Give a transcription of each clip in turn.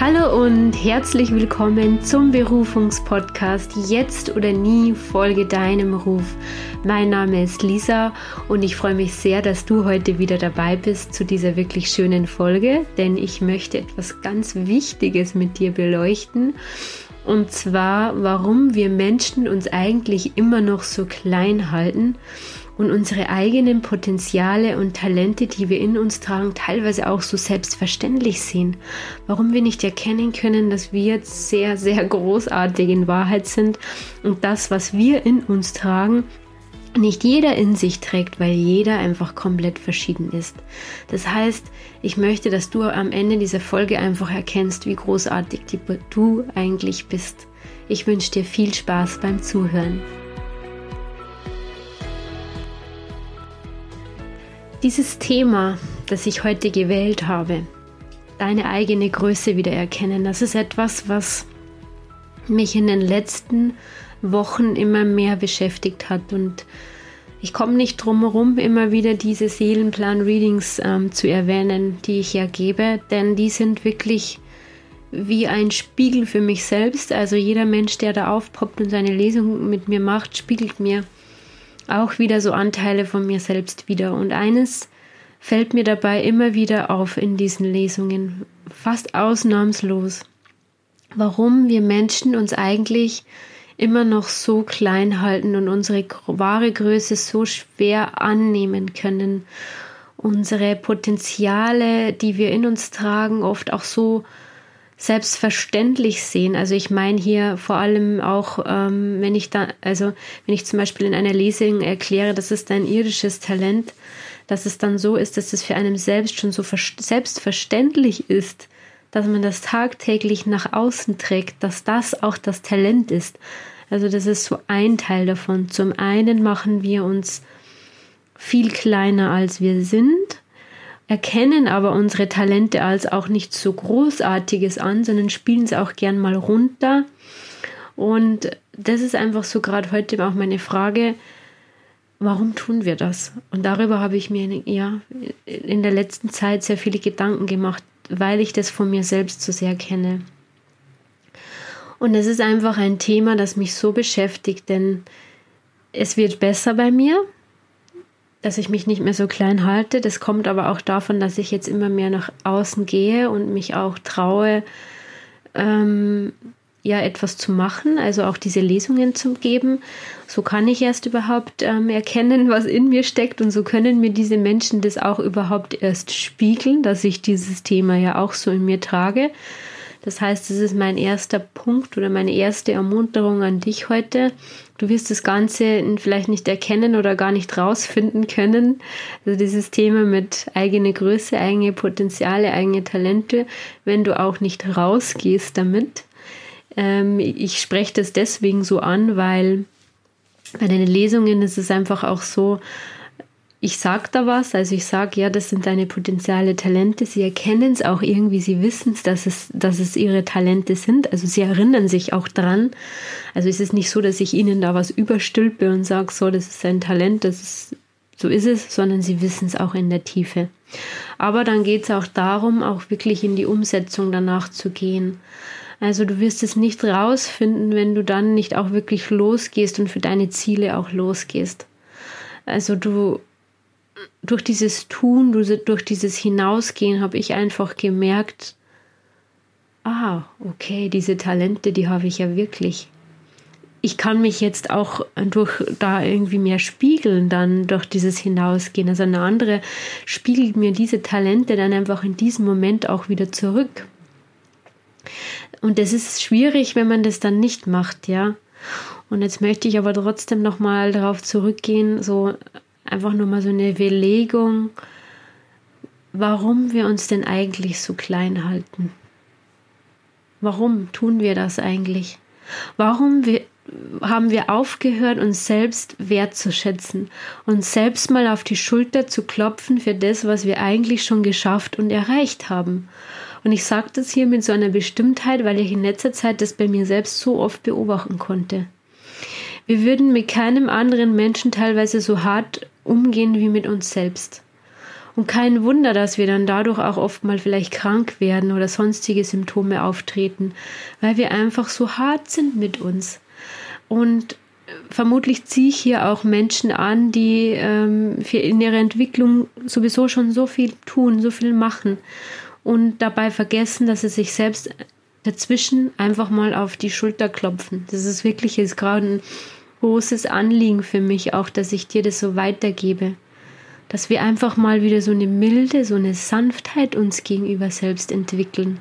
Hallo und herzlich willkommen zum Berufungspodcast Jetzt oder nie folge deinem Ruf. Mein Name ist Lisa und ich freue mich sehr, dass du heute wieder dabei bist zu dieser wirklich schönen Folge, denn ich möchte etwas ganz Wichtiges mit dir beleuchten. Und zwar, warum wir Menschen uns eigentlich immer noch so klein halten und unsere eigenen Potenziale und Talente, die wir in uns tragen, teilweise auch so selbstverständlich sehen. Warum wir nicht erkennen können, dass wir sehr, sehr großartig in Wahrheit sind und das, was wir in uns tragen, nicht jeder in sich trägt, weil jeder einfach komplett verschieden ist. Das heißt, ich möchte, dass du am Ende dieser Folge einfach erkennst, wie großartig du eigentlich bist. Ich wünsche dir viel Spaß beim Zuhören. Dieses Thema, das ich heute gewählt habe, deine eigene Größe wieder erkennen, das ist etwas, was mich in den letzten Wochen immer mehr beschäftigt hat und ich komme nicht drum herum, immer wieder diese Seelenplan-Readings ähm, zu erwähnen, die ich ja gebe, denn die sind wirklich wie ein Spiegel für mich selbst. Also jeder Mensch, der da aufpoppt und seine Lesung mit mir macht, spiegelt mir auch wieder so Anteile von mir selbst wieder. Und eines fällt mir dabei immer wieder auf in diesen Lesungen, fast ausnahmslos, warum wir Menschen uns eigentlich immer noch so klein halten und unsere wahre Größe so schwer annehmen können, unsere Potenziale, die wir in uns tragen, oft auch so selbstverständlich sehen. Also ich meine hier vor allem auch, ähm, wenn ich da, also wenn ich zum Beispiel in einer Lesung erkläre, das ist ein irdisches Talent, dass es dann so ist, dass es für einen selbst schon so selbstverständlich ist, dass man das tagtäglich nach außen trägt, dass das auch das Talent ist. Also das ist so ein Teil davon. Zum einen machen wir uns viel kleiner als wir sind erkennen aber unsere Talente als auch nicht so großartiges an, sondern spielen es auch gern mal runter. Und das ist einfach so gerade heute auch meine Frage, warum tun wir das? Und darüber habe ich mir ja in der letzten Zeit sehr viele Gedanken gemacht, weil ich das von mir selbst so sehr kenne. Und es ist einfach ein Thema, das mich so beschäftigt, denn es wird besser bei mir dass ich mich nicht mehr so klein halte. Das kommt aber auch davon, dass ich jetzt immer mehr nach außen gehe und mich auch traue, ähm, ja, etwas zu machen, also auch diese Lesungen zu geben. So kann ich erst überhaupt ähm, erkennen, was in mir steckt und so können mir diese Menschen das auch überhaupt erst spiegeln, dass ich dieses Thema ja auch so in mir trage. Das heißt, das ist mein erster Punkt oder meine erste Ermunterung an dich heute. Du wirst das Ganze vielleicht nicht erkennen oder gar nicht rausfinden können. Also dieses Thema mit eigene Größe, eigene Potenziale, eigene Talente, wenn du auch nicht rausgehst damit. Ähm, ich spreche das deswegen so an, weil bei den Lesungen ist es einfach auch so, ich sage da was, also ich sage, ja, das sind deine potenzielle Talente. Sie erkennen es auch irgendwie, sie wissen es, dass es, dass es ihre Talente sind. Also sie erinnern sich auch dran. Also es ist nicht so, dass ich ihnen da was überstülpe und sage, so, das ist ein Talent, das ist, so ist es, sondern sie wissen es auch in der Tiefe. Aber dann geht es auch darum, auch wirklich in die Umsetzung danach zu gehen. Also du wirst es nicht rausfinden, wenn du dann nicht auch wirklich losgehst und für deine Ziele auch losgehst. Also du durch dieses Tun, durch dieses Hinausgehen habe ich einfach gemerkt, ah, okay, diese Talente, die habe ich ja wirklich. Ich kann mich jetzt auch durch da irgendwie mehr spiegeln, dann durch dieses Hinausgehen. Also eine andere spiegelt mir diese Talente dann einfach in diesem Moment auch wieder zurück. Und das ist schwierig, wenn man das dann nicht macht, ja. Und jetzt möchte ich aber trotzdem nochmal darauf zurückgehen, so einfach nur mal so eine Belegung, warum wir uns denn eigentlich so klein halten. Warum tun wir das eigentlich? Warum wir, haben wir aufgehört, uns selbst wertzuschätzen, uns selbst mal auf die Schulter zu klopfen für das, was wir eigentlich schon geschafft und erreicht haben? Und ich sage das hier mit so einer Bestimmtheit, weil ich in letzter Zeit das bei mir selbst so oft beobachten konnte. Wir würden mit keinem anderen Menschen teilweise so hart umgehen wie mit uns selbst. Und kein Wunder, dass wir dann dadurch auch oft mal vielleicht krank werden oder sonstige Symptome auftreten, weil wir einfach so hart sind mit uns. Und vermutlich ziehe ich hier auch Menschen an, die ähm, für in ihrer Entwicklung sowieso schon so viel tun, so viel machen und dabei vergessen, dass sie sich selbst dazwischen einfach mal auf die Schulter klopfen. Das ist wirklich jetzt gerade ein großes Anliegen für mich auch, dass ich dir das so weitergebe. Dass wir einfach mal wieder so eine Milde, so eine Sanftheit uns gegenüber selbst entwickeln.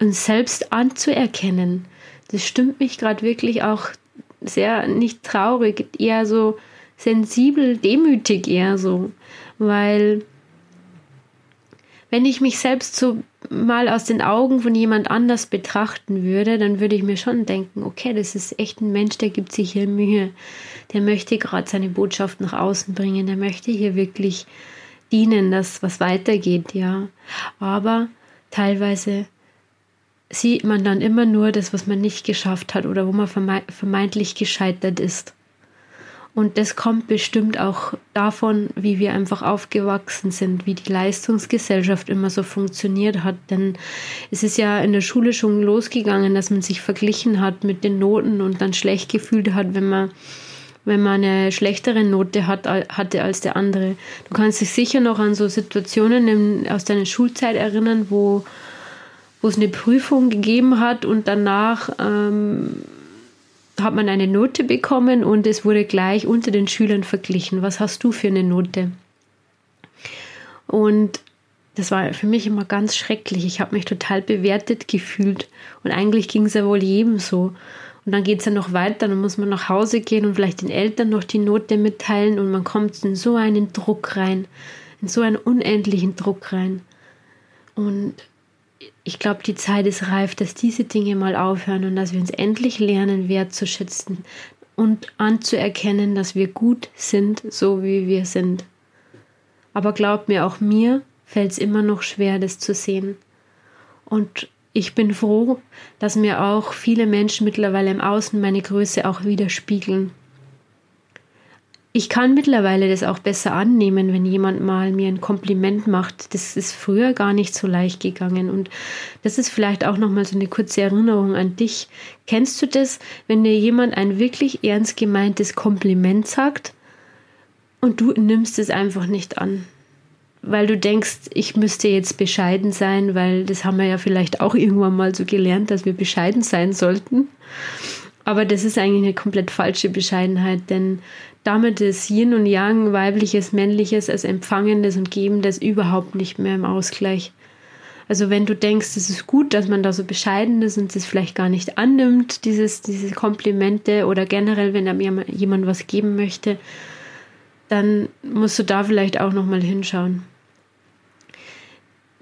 Uns selbst anzuerkennen, das stimmt mich gerade wirklich auch sehr nicht traurig, eher so sensibel, demütig eher so, weil wenn ich mich selbst so mal aus den Augen von jemand anders betrachten würde, dann würde ich mir schon denken, okay, das ist echt ein Mensch, der gibt sich hier Mühe, der möchte gerade seine Botschaft nach außen bringen, der möchte hier wirklich dienen, dass was weitergeht, ja. Aber teilweise sieht man dann immer nur das, was man nicht geschafft hat oder wo man vermeintlich gescheitert ist. Und das kommt bestimmt auch davon, wie wir einfach aufgewachsen sind, wie die Leistungsgesellschaft immer so funktioniert hat. Denn es ist ja in der Schule schon losgegangen, dass man sich verglichen hat mit den Noten und dann schlecht gefühlt hat, wenn man wenn man eine schlechtere Note hat, hatte als der andere. Du kannst dich sicher noch an so Situationen in, aus deiner Schulzeit erinnern, wo wo es eine Prüfung gegeben hat und danach ähm, hat man eine Note bekommen und es wurde gleich unter den Schülern verglichen. Was hast du für eine Note? Und das war für mich immer ganz schrecklich. Ich habe mich total bewertet gefühlt. Und eigentlich ging es ja wohl jedem so. Und dann geht es ja noch weiter, dann muss man nach Hause gehen und vielleicht den Eltern noch die Note mitteilen und man kommt in so einen Druck rein, in so einen unendlichen Druck rein. Und ich glaube, die Zeit ist reif, dass diese Dinge mal aufhören und dass wir uns endlich lernen, wertzuschätzen und anzuerkennen, dass wir gut sind, so wie wir sind. Aber glaubt mir, auch mir fällt es immer noch schwer, das zu sehen. Und ich bin froh, dass mir auch viele Menschen mittlerweile im Außen meine Größe auch widerspiegeln ich kann mittlerweile das auch besser annehmen, wenn jemand mal mir ein Kompliment macht. Das ist früher gar nicht so leicht gegangen. Und das ist vielleicht auch nochmal so eine kurze Erinnerung an dich. Kennst du das, wenn dir jemand ein wirklich ernst gemeintes Kompliment sagt und du nimmst es einfach nicht an? Weil du denkst, ich müsste jetzt bescheiden sein, weil das haben wir ja vielleicht auch irgendwann mal so gelernt, dass wir bescheiden sein sollten. Aber das ist eigentlich eine komplett falsche Bescheidenheit, denn damit ist Yin und Yang, weibliches, männliches, als empfangendes und gebendes überhaupt nicht mehr im Ausgleich. Also wenn du denkst, es ist gut, dass man da so bescheiden ist und es vielleicht gar nicht annimmt, dieses, diese Komplimente oder generell, wenn mir jemand was geben möchte, dann musst du da vielleicht auch nochmal hinschauen.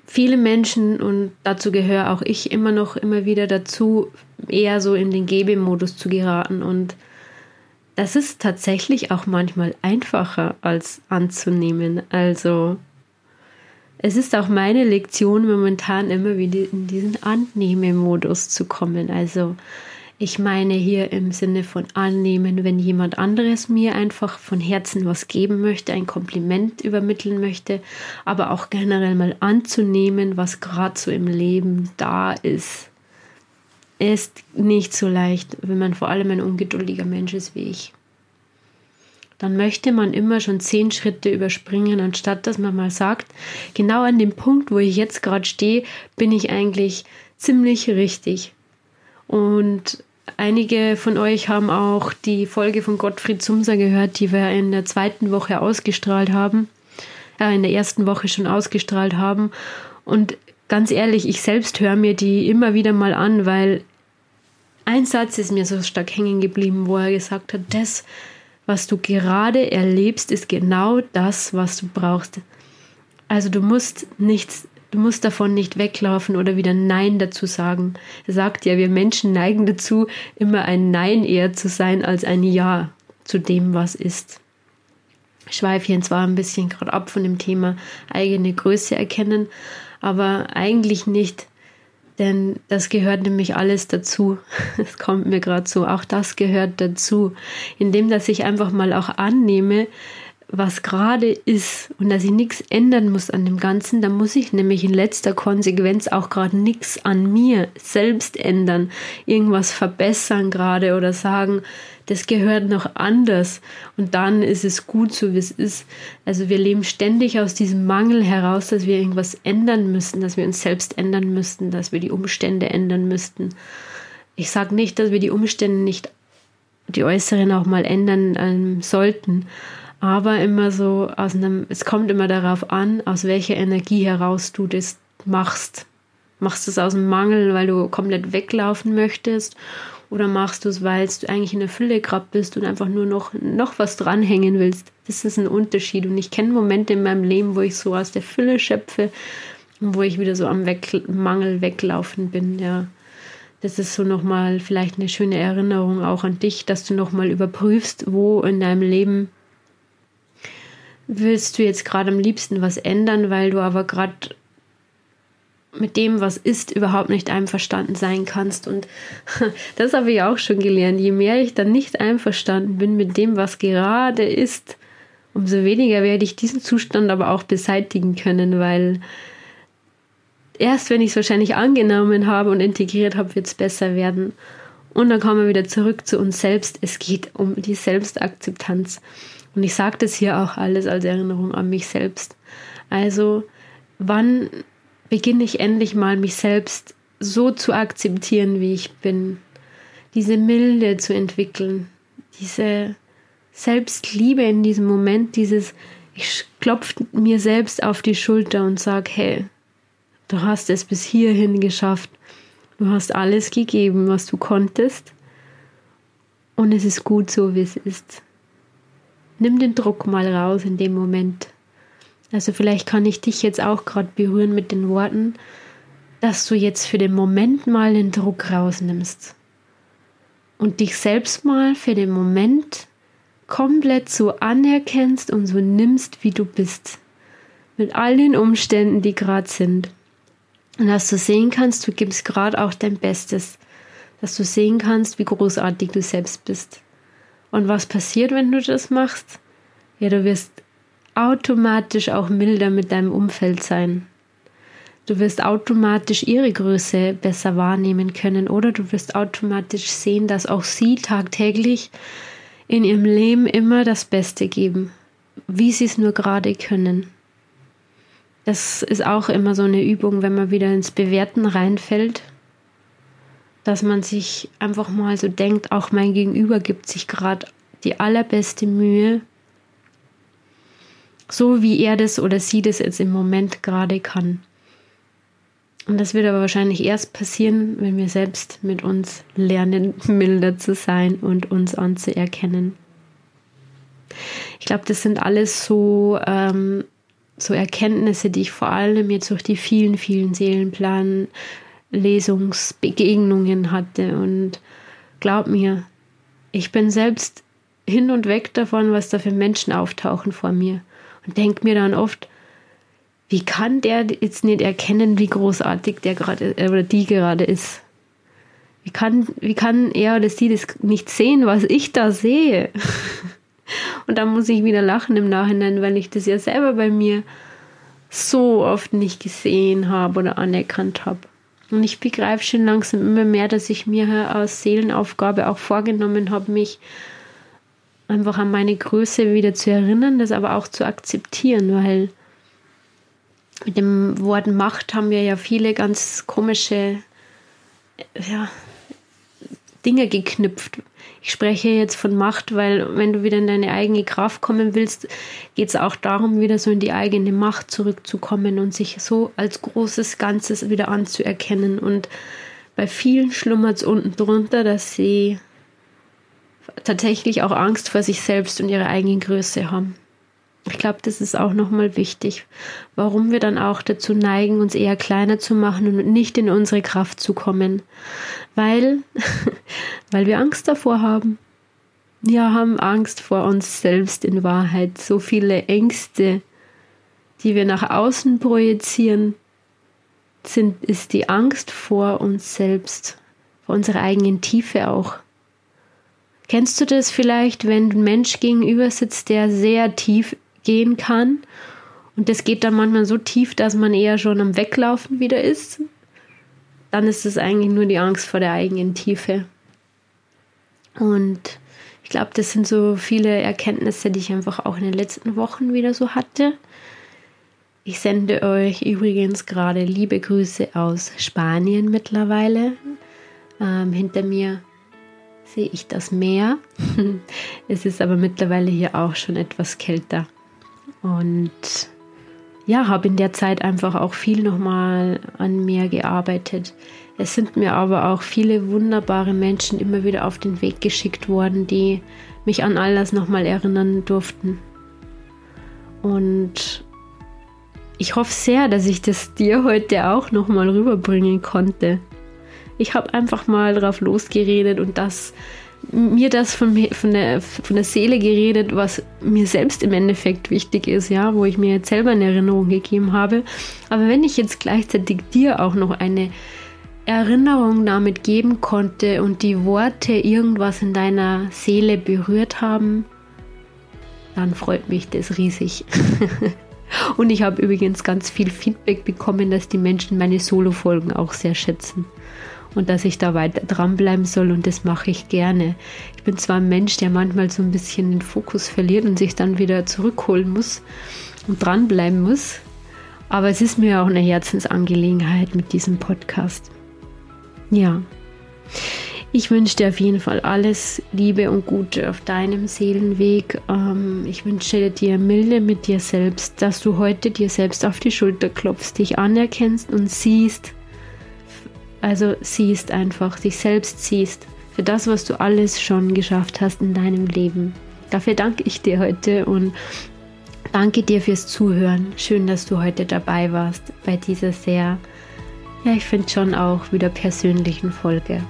Viele Menschen, und dazu gehöre auch ich immer noch immer wieder dazu, eher so in den Gebemodus zu geraten und das ist tatsächlich auch manchmal einfacher als anzunehmen. Also es ist auch meine Lektion momentan immer wieder in diesen Annehmemodus zu kommen. Also ich meine hier im Sinne von annehmen, wenn jemand anderes mir einfach von Herzen was geben möchte, ein Kompliment übermitteln möchte, aber auch generell mal anzunehmen, was gerade so im Leben da ist ist nicht so leicht, wenn man vor allem ein ungeduldiger Mensch ist wie ich. Dann möchte man immer schon zehn Schritte überspringen, anstatt dass man mal sagt, genau an dem Punkt, wo ich jetzt gerade stehe, bin ich eigentlich ziemlich richtig. Und einige von euch haben auch die Folge von Gottfried Sumser gehört, die wir in der zweiten Woche ausgestrahlt haben, äh, in der ersten Woche schon ausgestrahlt haben. Und ganz ehrlich, ich selbst höre mir die immer wieder mal an, weil ein Satz ist mir so stark hängen geblieben, wo er gesagt hat, das, was du gerade erlebst, ist genau das, was du brauchst. Also du musst nichts, du musst davon nicht weglaufen oder wieder Nein dazu sagen. Er sagt ja, wir Menschen neigen dazu, immer ein Nein eher zu sein als ein Ja zu dem, was ist. Ich schweife hier zwar ein bisschen gerade ab von dem Thema eigene Größe erkennen, aber eigentlich nicht, denn das gehört nämlich alles dazu. Es kommt mir gerade so, auch das gehört dazu. Indem, dass ich einfach mal auch annehme, was gerade ist und dass ich nichts ändern muss an dem Ganzen, dann muss ich nämlich in letzter Konsequenz auch gerade nichts an mir selbst ändern, irgendwas verbessern gerade oder sagen, das gehört noch anders und dann ist es gut so, wie es ist. Also wir leben ständig aus diesem Mangel heraus, dass wir irgendwas ändern müssen, dass wir uns selbst ändern müssten, dass wir die Umstände ändern müssten. Ich sage nicht, dass wir die Umstände nicht, die äußeren auch mal ändern ähm, sollten, aber immer so aus einem, es kommt immer darauf an, aus welcher Energie heraus du das machst. Machst du es aus dem Mangel, weil du komplett weglaufen möchtest? Oder machst du es, weil du eigentlich in der Fülle gerade bist und einfach nur noch, noch was dranhängen willst? Das ist ein Unterschied. Und ich kenne Momente in meinem Leben, wo ich so aus der Fülle schöpfe und wo ich wieder so am Weg Mangel weglaufen bin, ja. Das ist so nochmal vielleicht eine schöne Erinnerung auch an dich, dass du nochmal überprüfst, wo in deinem Leben willst du jetzt gerade am liebsten was ändern, weil du aber gerade mit dem, was ist, überhaupt nicht einverstanden sein kannst. Und das habe ich auch schon gelernt. Je mehr ich dann nicht einverstanden bin mit dem, was gerade ist, umso weniger werde ich diesen Zustand aber auch beseitigen können, weil erst wenn ich es wahrscheinlich angenommen habe und integriert habe, wird es besser werden. Und dann kommen wir wieder zurück zu uns selbst. Es geht um die Selbstakzeptanz. Und ich sage das hier auch alles als Erinnerung an mich selbst. Also, wann beginne ich endlich mal, mich selbst so zu akzeptieren, wie ich bin? Diese Milde zu entwickeln, diese Selbstliebe in diesem Moment, dieses, ich klopfe mir selbst auf die Schulter und sage, hey, du hast es bis hierhin geschafft. Du hast alles gegeben, was du konntest. Und es ist gut so, wie es ist nimm den Druck mal raus in dem Moment. Also vielleicht kann ich dich jetzt auch gerade berühren mit den Worten, dass du jetzt für den Moment mal den Druck rausnimmst und dich selbst mal für den Moment komplett so anerkennst und so nimmst, wie du bist. Mit all den Umständen, die gerade sind. Und dass du sehen kannst, du gibst gerade auch dein Bestes. Dass du sehen kannst, wie großartig du selbst bist. Und was passiert, wenn du das machst? Ja, du wirst automatisch auch milder mit deinem Umfeld sein. Du wirst automatisch ihre Größe besser wahrnehmen können oder du wirst automatisch sehen, dass auch sie tagtäglich in ihrem Leben immer das Beste geben, wie sie es nur gerade können. Das ist auch immer so eine Übung, wenn man wieder ins Bewerten reinfällt dass man sich einfach mal so denkt, auch mein Gegenüber gibt sich gerade die allerbeste Mühe, so wie er das oder sie das jetzt im Moment gerade kann. Und das wird aber wahrscheinlich erst passieren, wenn wir selbst mit uns lernen, milder zu sein und uns anzuerkennen. Ich glaube, das sind alles so, ähm, so Erkenntnisse, die ich vor allem jetzt durch die vielen, vielen Seelenplan Lesungsbegegnungen hatte. Und glaub mir, ich bin selbst hin und weg davon, was da für Menschen auftauchen vor mir. Und denke mir dann oft, wie kann der jetzt nicht erkennen, wie großartig der gerade äh, oder die gerade ist? Wie kann, wie kann er oder sie das nicht sehen, was ich da sehe? Und dann muss ich wieder lachen im Nachhinein, weil ich das ja selber bei mir so oft nicht gesehen habe oder anerkannt habe. Und ich begreife schon langsam immer mehr, dass ich mir aus Seelenaufgabe auch vorgenommen habe, mich einfach an meine Größe wieder zu erinnern, das aber auch zu akzeptieren, weil mit dem Wort Macht haben wir ja viele ganz komische ja, Dinge geknüpft. Ich spreche jetzt von Macht, weil wenn du wieder in deine eigene Kraft kommen willst, geht es auch darum, wieder so in die eigene Macht zurückzukommen und sich so als großes Ganzes wieder anzuerkennen. Und bei vielen schlummert es unten drunter, dass sie tatsächlich auch Angst vor sich selbst und ihrer eigenen Größe haben. Ich glaube, das ist auch nochmal wichtig, warum wir dann auch dazu neigen, uns eher kleiner zu machen und nicht in unsere Kraft zu kommen. Weil, weil wir Angst davor haben. Wir haben Angst vor uns selbst in Wahrheit. So viele Ängste, die wir nach außen projizieren, sind, ist die Angst vor uns selbst, vor unserer eigenen Tiefe auch. Kennst du das vielleicht, wenn ein Mensch gegenüber sitzt, der sehr tief gehen kann? Und das geht dann manchmal so tief, dass man eher schon am Weglaufen wieder ist. Dann ist es eigentlich nur die Angst vor der eigenen Tiefe. Und ich glaube, das sind so viele Erkenntnisse, die ich einfach auch in den letzten Wochen wieder so hatte. Ich sende euch übrigens gerade liebe Grüße aus Spanien mittlerweile. Ähm, hinter mir sehe ich das Meer. es ist aber mittlerweile hier auch schon etwas kälter. Und ja, habe in der Zeit einfach auch viel nochmal an mir gearbeitet. Es sind mir aber auch viele wunderbare Menschen immer wieder auf den Weg geschickt worden, die mich an all das nochmal erinnern durften. Und ich hoffe sehr, dass ich das dir heute auch nochmal rüberbringen konnte. Ich habe einfach mal drauf losgeredet und das mir das von, von, der, von der Seele geredet, was mir selbst im Endeffekt wichtig ist, ja, wo ich mir jetzt selber eine Erinnerung gegeben habe. Aber wenn ich jetzt gleichzeitig dir auch noch eine Erinnerung damit geben konnte und die Worte irgendwas in deiner Seele berührt haben, dann freut mich das riesig. und ich habe übrigens ganz viel Feedback bekommen, dass die Menschen meine Solo-Folgen auch sehr schätzen und dass ich da weiter dranbleiben soll und das mache ich gerne. Ich bin zwar ein Mensch, der manchmal so ein bisschen den Fokus verliert und sich dann wieder zurückholen muss und dranbleiben muss, aber es ist mir auch eine Herzensangelegenheit mit diesem Podcast. Ja. Ich wünsche dir auf jeden Fall alles Liebe und Gute auf deinem Seelenweg. Ähm, ich wünsche dir Milde mit dir selbst, dass du heute dir selbst auf die Schulter klopfst, dich anerkennst und siehst, also siehst einfach, dich selbst siehst für das, was du alles schon geschafft hast in deinem Leben. Dafür danke ich dir heute und danke dir fürs Zuhören. Schön, dass du heute dabei warst bei dieser sehr ja, ich finde schon auch wieder persönlichen Folge.